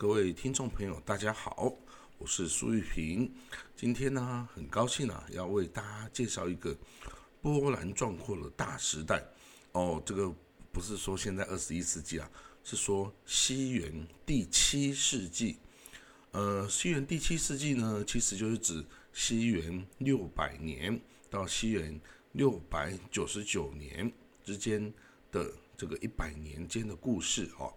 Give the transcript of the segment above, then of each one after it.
各位听众朋友，大家好，我是苏玉平。今天呢，很高兴啊，要为大家介绍一个波澜壮阔的大时代。哦，这个不是说现在二十一世纪啊，是说西元第七世纪。呃，西元第七世纪呢，其实就是指西元六百年到西元六百九十九年之间的这个一百年间的故事哦。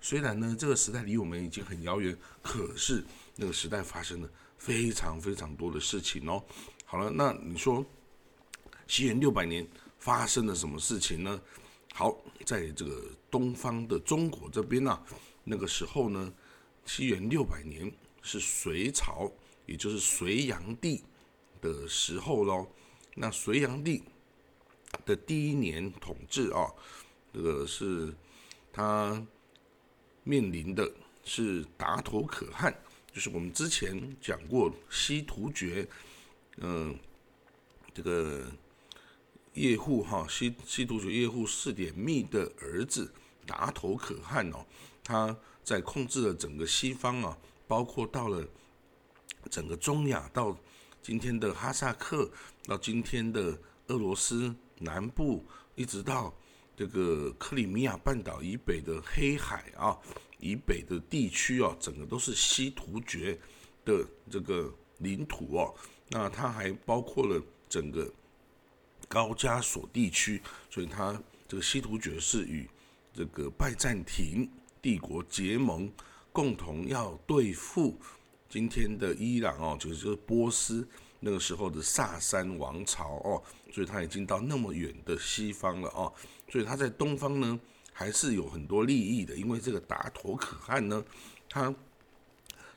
虽然呢，这个时代离我们已经很遥远，可是那个时代发生了非常非常多的事情哦。好了，那你说西元六百年发生了什么事情呢？好，在这个东方的中国这边呢，那个时候呢。西元六百年是隋朝，也就是隋炀帝的时候喽。那隋炀帝的第一年统治啊，这个是他面临的是达头可汗，就是我们之前讲过西突厥，嗯，这个叶护哈西西突厥叶护四点密的儿子达头可汗哦，他。在控制了整个西方啊，包括到了整个中亚，到今天的哈萨克，到今天的俄罗斯南部，一直到这个克里米亚半岛以北的黑海啊，以北的地区啊，整个都是西突厥的这个领土哦。那它还包括了整个高加索地区，所以它这个西突厥是与这个拜占庭。帝国结盟，共同要对付今天的伊朗哦，就是波斯那个时候的萨珊王朝哦，所以它已经到那么远的西方了哦，所以他在东方呢还是有很多利益的，因为这个达陀可汗呢，他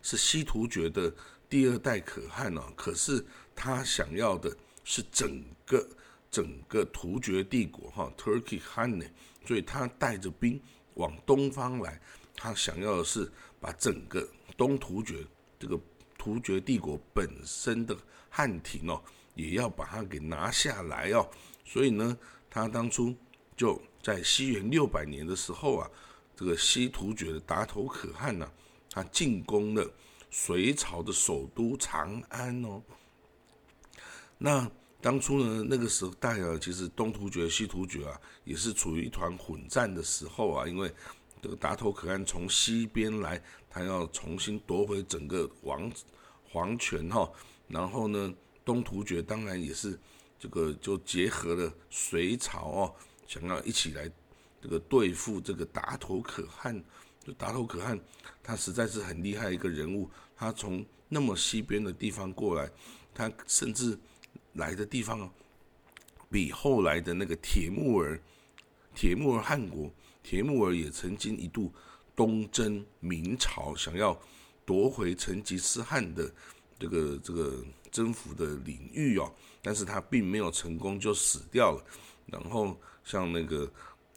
是西突厥的第二代可汗哦，可是他想要的是整个整个突厥帝国哈，Turkey Han 呢，所以他带着兵。往东方来，他想要的是把整个东突厥这个突厥帝国本身的汉庭哦，也要把它给拿下来哦。所以呢，他当初就在西元六百年的时候啊，这个西突厥的达头可汗呢，他进攻了隋朝的首都长安哦。那当初呢，那个时候代啊，其实东突厥、西突厥啊，也是处于一团混战的时候啊。因为这个达头可汗从西边来，他要重新夺回整个王皇权哈。然后呢，东突厥当然也是这个就结合了隋朝哦，想要一起来这个对付这个达头可汗。就达头可汗，他实在是很厉害一个人物。他从那么西边的地方过来，他甚至。来的地方哦，比后来的那个铁木儿、铁木儿汗国、铁木儿也曾经一度东征明朝，想要夺回成吉思汗的这个这个征服的领域哦，但是他并没有成功，就死掉了。然后像那个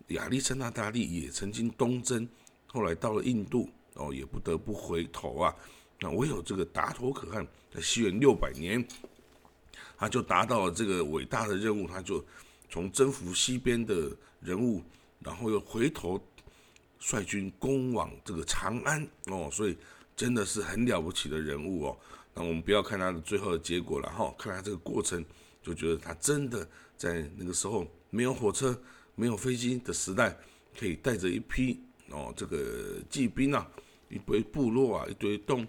亚历山大大帝也曾经东征，后来到了印度哦，也不得不回头啊。那唯有这个达陀可汗在西元六百年。他就达到了这个伟大的任务，他就从征服西边的人物，然后又回头率军攻往这个长安哦，所以真的是很了不起的人物哦。那我们不要看他的最后的结果了哈，看他这个过程，就觉得他真的在那个时候没有火车、没有飞机的时代，可以带着一批哦这个骑兵啊，一堆部落啊，一堆动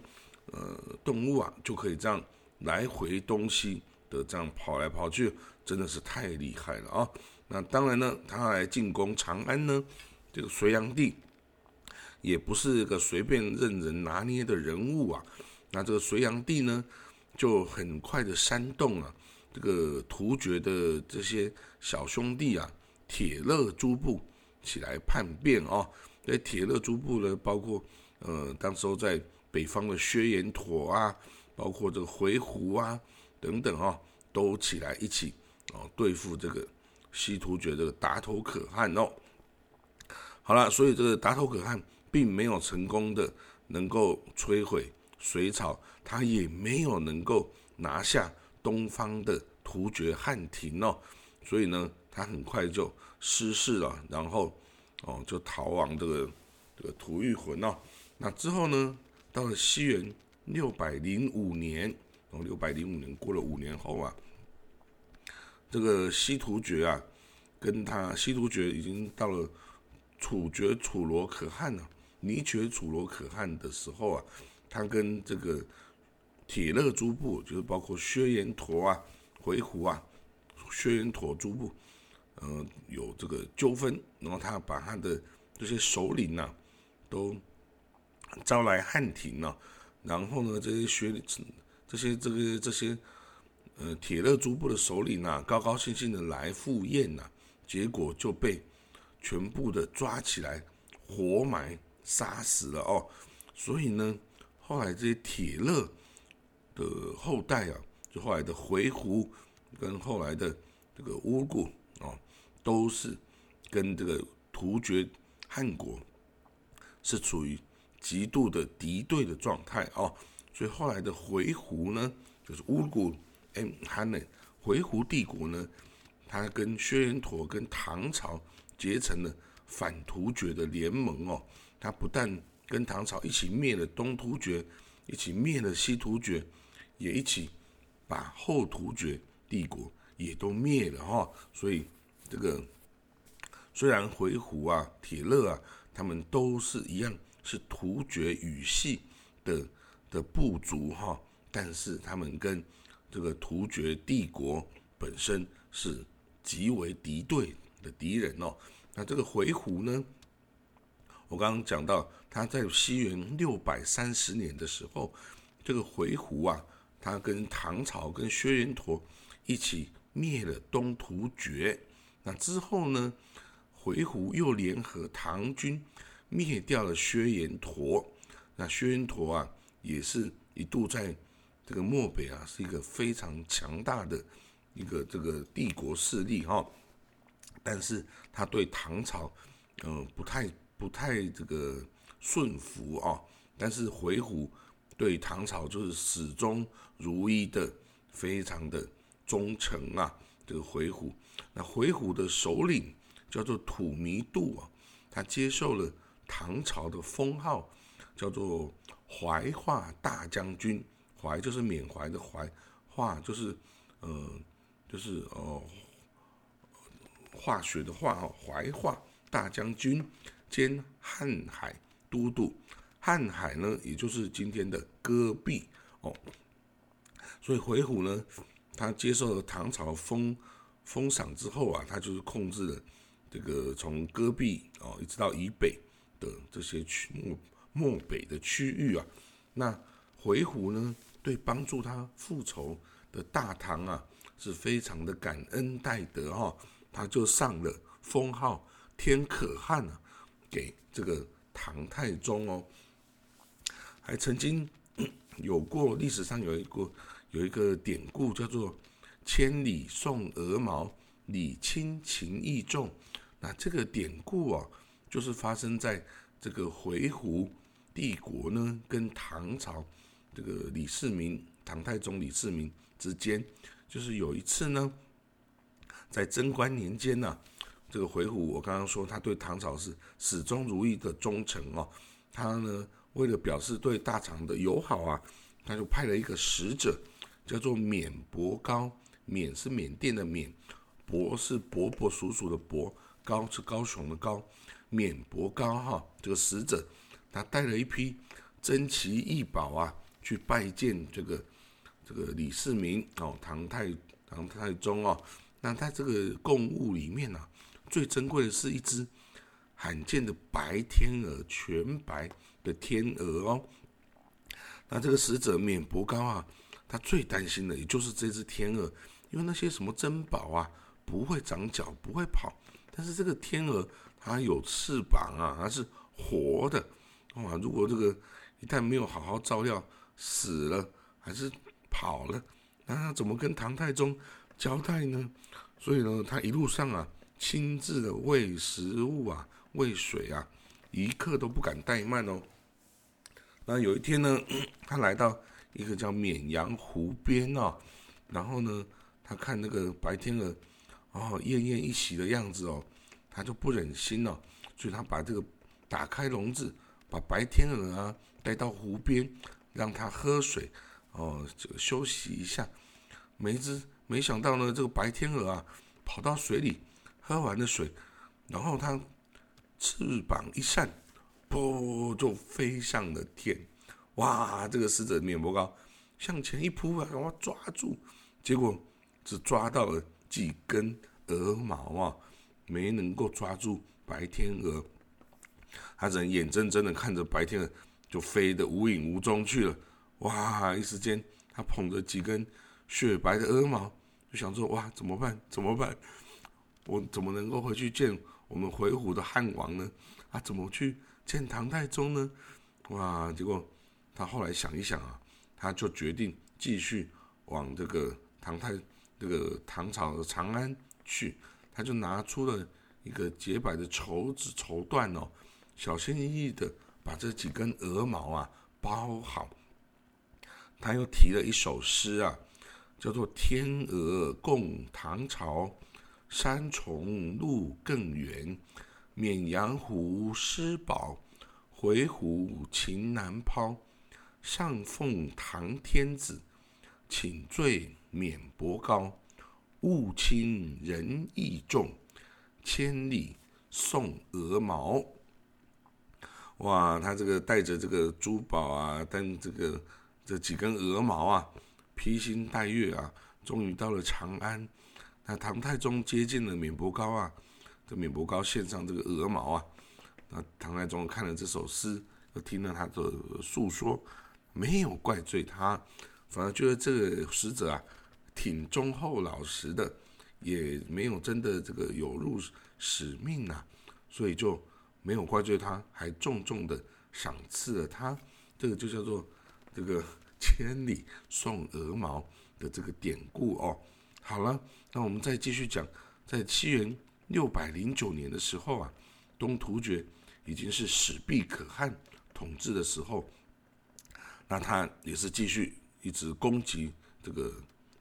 呃动物啊，就可以这样来回东西。的这样跑来跑去，真的是太厉害了啊！那当然呢，他来进攻长安呢，这个隋炀帝也不是个随便任人拿捏的人物啊。那这个隋炀帝呢，就很快的煽动了这个突厥的这些小兄弟啊，铁勒诸部起来叛变哦。这铁勒诸部呢，包括呃，当时候在北方的薛延陀啊，包括这个回鹘啊。等等啊，都起来一起哦，对付这个西突厥这个达头可汗哦。好了，所以这个达头可汗并没有成功的能够摧毁隋朝，他也没有能够拿下东方的突厥汉庭哦。所以呢，他很快就失势了，然后哦就逃亡这个这个吐谷浑哦。那之后呢，到了西元六百零五年，哦，六百零五年过了五年后啊，这个西突厥啊，跟他西突厥已经到了处决楚罗可汗了，尼决楚罗可汗的时候啊，他跟这个铁勒诸部，就是包括薛延陀啊、回鹘啊、薛延陀诸部。呃，有这个纠纷，然后他把他的这些首领呐，都招来汉庭了，然后呢，这些学这些这个这些呃铁勒诸部的首领呐，高高兴兴的来赴宴呐，结果就被全部的抓起来，活埋杀死了哦。所以呢，后来这些铁勒的后代啊，就后来的回鹘跟后来的这个乌古哦。都是跟这个突厥汗国是处于极度的敌对的状态哦，所以后来的回鹘呢，就是乌古哎，他呢，回鹘帝国呢，他跟薛延陀跟唐朝结成了反突厥的联盟哦，他不但跟唐朝一起灭了东突厥，一起灭了西突厥，也一起把后突厥帝国也都灭了哈，所以。这个虽然回鹘啊、铁勒啊，他们都是一样是突厥语系的的部族哈，但是他们跟这个突厥帝国本身是极为敌对的敌人哦。那这个回鹘呢，我刚刚讲到他在西元六百三十年的时候，这个回鹘啊，他跟唐朝跟薛延陀一起灭了东突厥。那之后呢？回鹘又联合唐军灭掉了薛延陀。那薛延陀啊，也是一度在这个漠北啊，是一个非常强大的一个这个帝国势力哈。但是他对唐朝，嗯，不太不太这个顺服啊。但是回鹘对唐朝就是始终如一的，非常的忠诚啊。这个回鹘。那回鹘的首领叫做土弥度啊，他接受了唐朝的封号，叫做怀化大将军。怀就是缅怀的怀，化就是呃就是哦化学的化哦，怀化大将军兼瀚海都督。瀚海呢，也就是今天的戈壁哦。所以回鹘呢，他接受了唐朝封。封赏之后啊，他就是控制了这个从戈壁哦一直到以北的这些区漠漠北的区域啊。那回鹘呢，对帮助他复仇的大唐啊，是非常的感恩戴德哈。他就上了封号天可汗啊，给这个唐太宗哦。还曾经 有过历史上有一个有一个典故叫做。千里送鹅毛，礼轻情意重。那这个典故啊，就是发生在这个回鹘帝国呢，跟唐朝这个李世民，唐太宗李世民之间。就是有一次呢，在贞观年间呢，这个回鹘，我刚刚说他对唐朝是始终如一的忠诚哦。他呢，为了表示对大唐的友好啊，他就派了一个使者，叫做缅伯高。缅是缅甸的缅，伯是伯伯叔叔的伯，高是高雄的高，缅伯高哈，这个使者他带了一批珍奇异宝啊，去拜见这个这个李世民哦，唐太唐太宗哦。那他这个贡物里面呢，最珍贵的是一只罕见的白天鹅，全白的天鹅哦。那这个使者免伯高啊，他最担心的也就是这只天鹅。因为那些什么珍宝啊，不会长脚，不会跑，但是这个天鹅它有翅膀啊，它是活的，哇！如果这个一旦没有好好照料，死了还是跑了，那他怎么跟唐太宗交代呢？所以呢，他一路上啊，亲自的喂食物啊，喂水啊，一刻都不敢怠慢哦。那有一天呢，他来到一个叫绵阳湖边哦，然后呢。他看那个白天鹅，哦，奄奄一息的样子哦，他就不忍心了，所以他把这个打开笼子，把白天鹅啊带到湖边，让它喝水，哦，这个休息一下。没知没想到呢，这个白天鹅啊跑到水里，喝完了水，然后它翅膀一扇，噗就飞上了天。哇，这个狮子面膜膏向前一扑啊，然后抓住，结果只抓到了几根鹅毛啊，没能够抓住白天鹅。他只能眼睁睁的看着白天鹅就飞得无影无踪去了。哇！一时间，他捧着几根雪白的鹅毛，就想说：哇，怎么办？怎么办？我怎么能够回去见我们回鹘的汉王呢？啊，怎么去见唐太宗呢？哇！结果他后来想一想啊，他就决定继续往这个唐太这个唐朝的长安去。他就拿出了一个洁白的绸子绸缎哦。小心翼翼的把这几根鹅毛啊包好，他又提了一首诗啊，叫做“天鹅共唐朝，山重路更远。绵阳湖失宝，回鹘情难抛。上奉唐天子，请罪免伯高。物轻人意重，千里送鹅毛。”哇，他这个带着这个珠宝啊，带这个这几根鹅毛啊，披星戴月啊，终于到了长安。那唐太宗接见了免伯高啊，这免伯高献上这个鹅毛啊。那唐太宗看了这首诗，又听了他的诉说，没有怪罪他，反而觉得这个使者啊，挺忠厚老实的，也没有真的这个有入使命啊，所以就。没有怪罪他，还重重的赏赐了他，这个就叫做这个千里送鹅毛的这个典故哦。好了，那我们再继续讲，在七元六百零九年的时候啊，东突厥已经是史毕可汗统治的时候，那他也是继续一直攻击这个，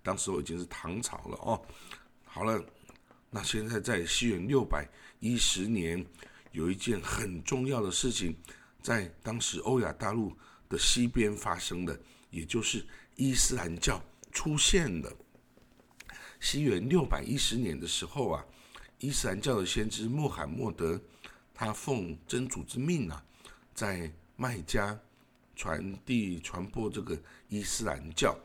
当时候已经是唐朝了哦。好了，那现在在西元六百一十年。有一件很重要的事情，在当时欧亚大陆的西边发生的，也就是伊斯兰教出现了。西元六百一十年的时候啊，伊斯兰教的先知穆罕默德，他奉真主之命啊，在麦加传递传播这个伊斯兰教。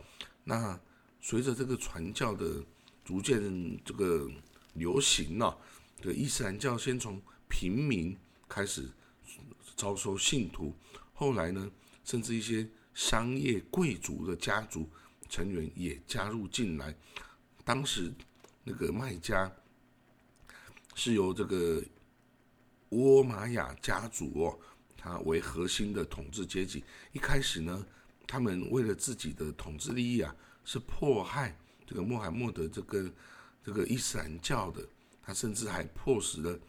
那随着这个传教的逐渐这个流行呢，这个伊斯兰教先从平民开始招收信徒，后来呢，甚至一些商业贵族的家族成员也加入进来。当时那个麦家是由这个倭玛雅家族哦，他为核心的统治阶级。一开始呢，他们为了自己的统治利益啊，是迫害这个穆罕默德这个这个伊斯兰教的，他甚至还迫使了。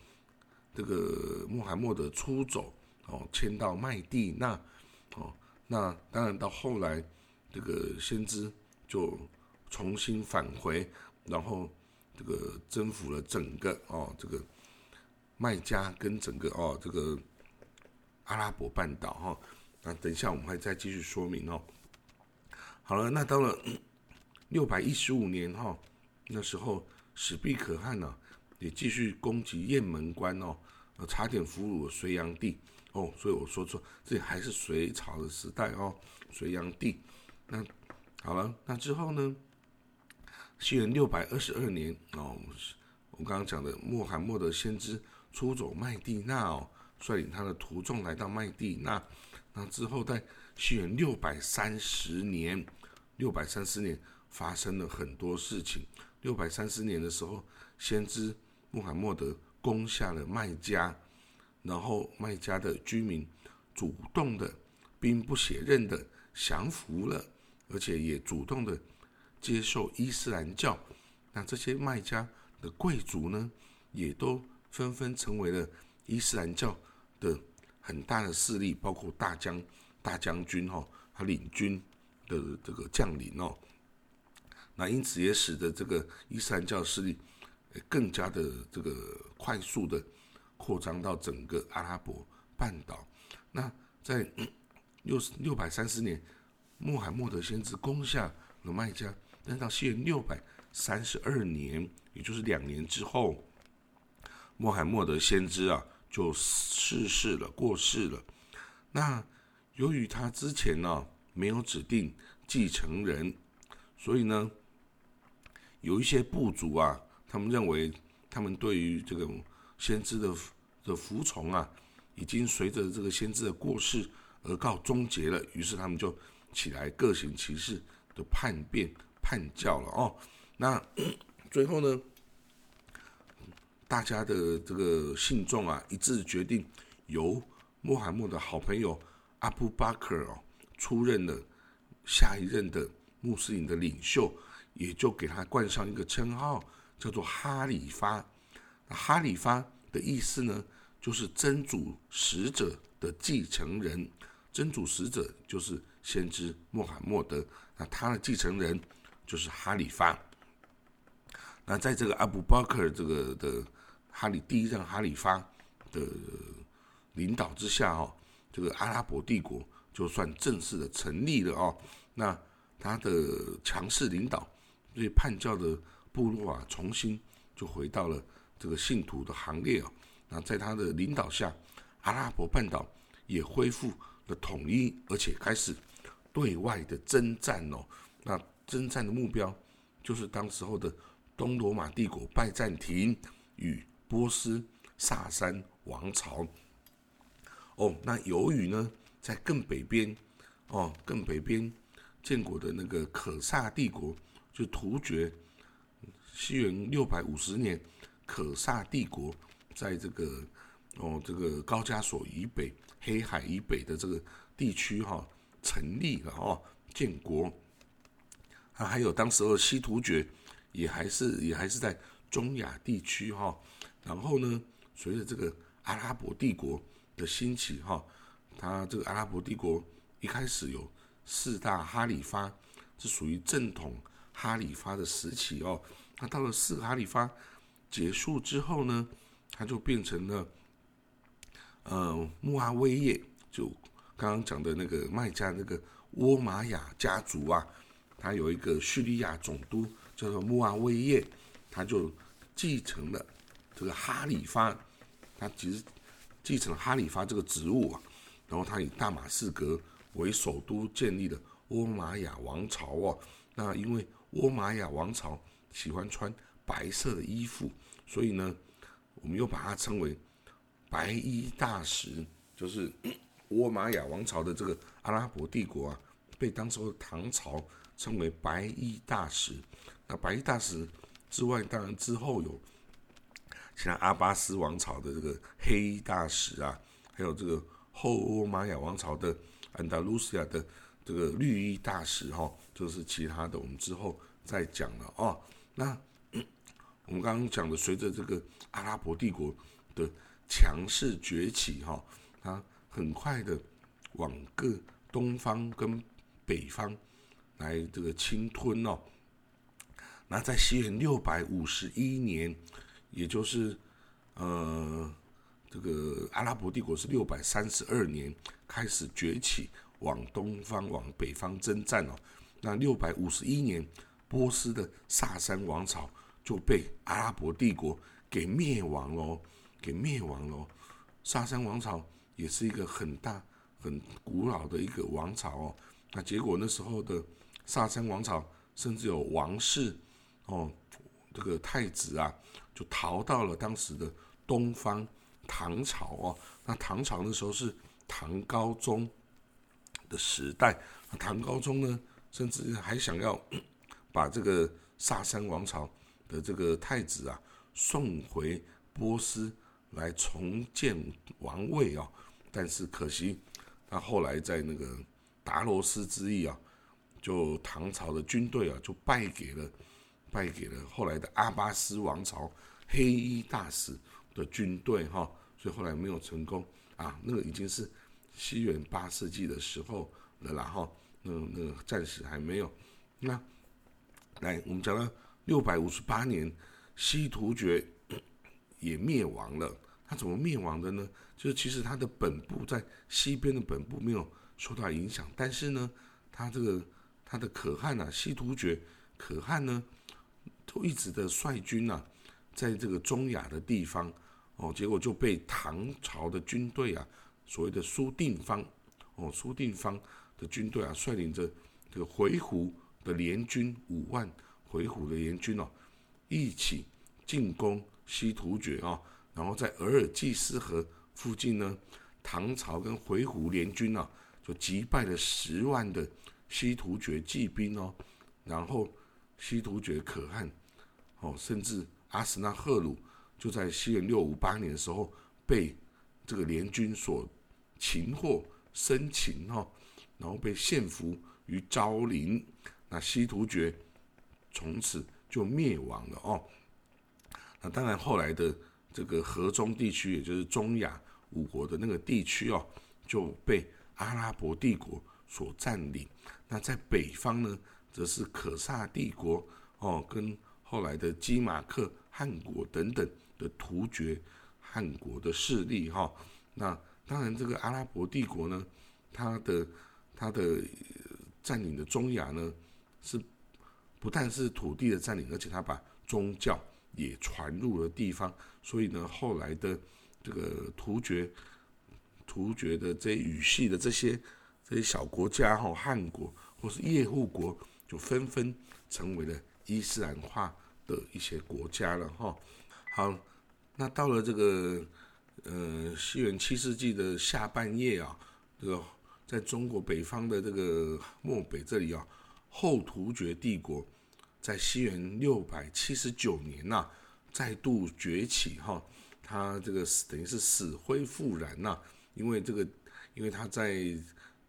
这个穆罕默德出走哦，迁到麦地那哦，那当然到后来，这个先知就重新返回，然后这个征服了整个哦这个麦加跟整个哦这个阿拉伯半岛哈。那等一下我们还再继续说明哦。好了，那到了 六百一十五年哈，那时候史毕可汗呢。也继续攻击雁门关哦，呃，差点俘虏了隋炀帝哦，所以我说错，这还是隋朝的时代哦，隋炀帝。那好了，那之后呢？西元六百二十二年哦，我刚刚讲的穆罕默德先知出走麦地那哦，率领他的徒众来到麦地那。那之后在西元六百三十年，六百三十年发生了很多事情。六百三十年的时候，先知。穆罕默德攻下了麦加，然后麦加的居民主动的兵不血刃的降服了，而且也主动的接受伊斯兰教。那这些麦加的贵族呢，也都纷纷成为了伊斯兰教的很大的势力，包括大将大将军哈，他领军的这个将领哦。那因此也使得这个伊斯兰教势力。更加的这个快速的扩张到整个阿拉伯半岛。那在六六百三十年，穆罕默德先知攻下了麦加，但是到西元六百三十二年，也就是两年之后，穆罕默德先知啊就逝世了，过世了。那由于他之前呢没有指定继承人，所以呢，有一些部族啊，他们认为他们对于这个先知的的服从啊，已经随着这个先知的过世而告终结了。于是他们就起来各行其事的叛变叛教了哦。那 最后呢，大家的这个信众啊，一致决定由穆罕默德好朋友阿布巴克哦出任了下一任的穆斯林的领袖，也就给他冠上一个称号，叫做哈里发。那哈里发的意思呢，就是真主使者的继承人。真主使者就是先知穆罕默德，那他的继承人就是哈里发。那在这个阿布巴克这个的哈里第一任哈里发的领导之下，哦，这个阿拉伯帝国就算正式的成立了哦。那他的强势领导，对叛教的部落啊，重新就回到了这个信徒的行列啊。那在他的领导下，阿拉伯半岛也恢复了统一，而且开始对外的征战哦。那征战的目标就是当时候的东罗马帝国拜占庭与波斯萨珊王朝。哦，那由于呢，在更北边，哦，更北边建国的那个可萨帝国就突厥，西元六百五十年，可萨帝国在这个哦这个高加索以北、黑海以北的这个地区哈成立了哦，建国。还有当时候西突厥也还是也还是在中亚地区哈。然后呢，随着这个阿拉伯帝国。的兴起哈，他这个阿拉伯帝国一开始有四大哈里发，是属于正统哈里发的时期哦。那到了四个哈里发结束之后呢，他就变成了呃穆阿威叶，就刚刚讲的那个麦加那个沃玛雅家族啊，他有一个叙利亚总督叫做穆阿威叶，他就继承了这个哈里发，他其实。继承哈里发这个职务啊，然后他以大马士革为首都建立了沃玛雅王朝哦。那因为沃玛雅王朝喜欢穿白色的衣服，所以呢，我们又把它称为白衣大使。就是沃玛雅王朝的这个阿拉伯帝国啊，被当时的唐朝称为白衣大使。那白衣大使之外，当然之后有。像阿巴斯王朝的这个黑衣大使啊，还有这个后欧玛雅王朝的安达卢西亚的这个绿衣大使哈，这是其他的，我们之后再讲了哦。那我们刚刚讲的，随着这个阿拉伯帝国的强势崛起哈，它很快的往各东方跟北方来这个侵吞哦。那在西元六百五十一年。也就是，呃，这个阿拉伯帝国是六百三十二年开始崛起，往东方、往北方征战哦。那六百五十一年，波斯的萨珊王朝就被阿拉伯帝国给灭亡了，给灭亡了。萨珊王朝也是一个很大、很古老的一个王朝哦。那结果那时候的萨珊王朝甚至有王室哦。这个太子啊，就逃到了当时的东方唐朝哦。那唐朝那时候是唐高宗的时代，唐高宗呢，甚至还想要 把这个萨珊王朝的这个太子啊送回波斯来重建王位啊。但是可惜，他后来在那个达罗斯之役啊，就唐朝的军队啊就败给了。败给了后来的阿巴斯王朝黑衣大使的军队，哈，所以后来没有成功啊。那个已经是西元八世纪的时候了啦，哈，那那个暂时还没有。那来，我们讲到六百五十八年，西突厥 也灭亡了，他怎么灭亡的呢？就是其实他的本部在西边的本部没有受到影响，但是呢，他这个他的可汗呐，西突厥可汗呢，都一直的率军呐，在这个中亚的地方哦，结果就被唐朝的军队啊，所谓的苏定方哦，苏定方的军队啊，率领着这个回鹘的联军五万回鹘的联军哦，一起进攻西突厥啊，然后在额尔济斯河附近呢，唐朝跟回鹘联军啊，就击败了十万的西突厥骑兵哦，然后西突厥可汗哦，甚至阿史那赫鲁就在西元六五八年的时候被这个联军所擒获生擒哈，然后被献俘于昭陵。那西突厥从此就灭亡了哦。那当然，后来的这个河中地区，也就是中亚五国的那个地区哦，就被阿拉伯帝国所占领。那在北方呢，则是可萨帝国哦，跟后来的基马克汗国等等的突厥汗国的势力哈。那当然，这个阿拉伯帝国呢，它的它的占领的中亚呢。是不但是土地的占领，而且他把宗教也传入了地方，所以呢，后来的这个突厥、突厥的这语系的这些这些小国家哈，汉国或是叶护国，就纷纷成为了伊斯兰化的一些国家了哈。好，那到了这个呃西元七世纪的下半叶啊，这个在中国北方的这个漠北这里啊。后突厥帝国在西元六百七十九年呐，再度崛起哈，他这个等于是死灰复燃呐，因为这个，因为他在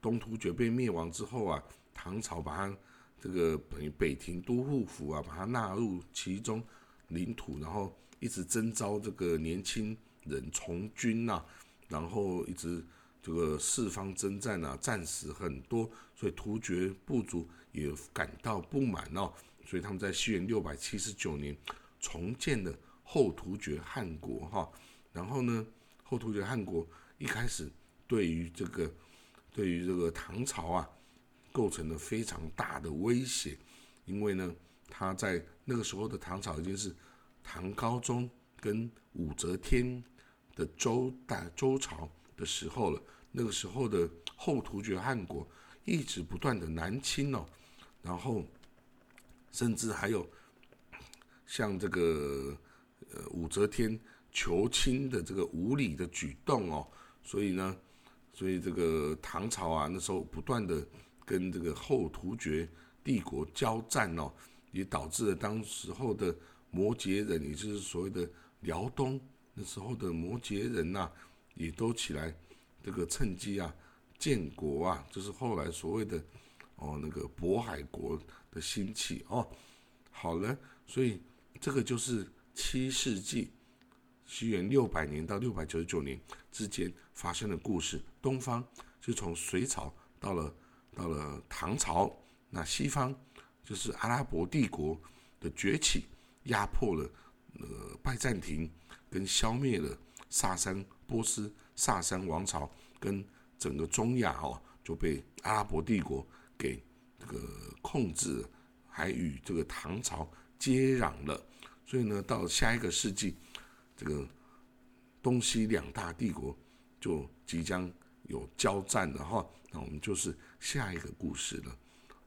东突厥被灭亡之后啊，唐朝把它这个北北庭都护府啊，把它纳入其中领土，然后一直征召这个年轻人从军呐，然后一直。这个四方征战啊，战死很多，所以突厥部族也感到不满哦，所以他们在西元六百七十九年重建了后突厥汗国哈。然后呢，后突厥汗国一开始对于这个对于这个唐朝啊，构成了非常大的威胁，因为呢，他在那个时候的唐朝已经是唐高宗跟武则天的周代周朝。的时候了，那个时候的后突厥汗国一直不断的南侵哦，然后甚至还有像这个呃武则天求亲的这个无礼的举动哦，所以呢，所以这个唐朝啊那时候不断的跟这个后突厥帝国交战哦，也导致了当时候的摩羯人，也就是所谓的辽东那时候的摩羯人呐。也都起来，这个趁机啊建国啊，就是后来所谓的哦那个渤海国的兴起哦。好了，所以这个就是七世纪，西元六百年到六百九十九年之间发生的故事。东方就从隋朝到了到了唐朝，那西方就是阿拉伯帝国的崛起，压迫了呃拜占庭，跟消灭了萨珊。波斯萨珊王朝跟整个中亚哦就被阿拉伯帝国给这个控制，还与这个唐朝接壤了。所以呢，到下一个世纪，这个东西两大帝国就即将有交战了哈。那我们就是下一个故事了。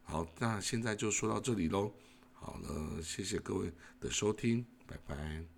好，那现在就说到这里喽。好了，谢谢各位的收听，拜拜。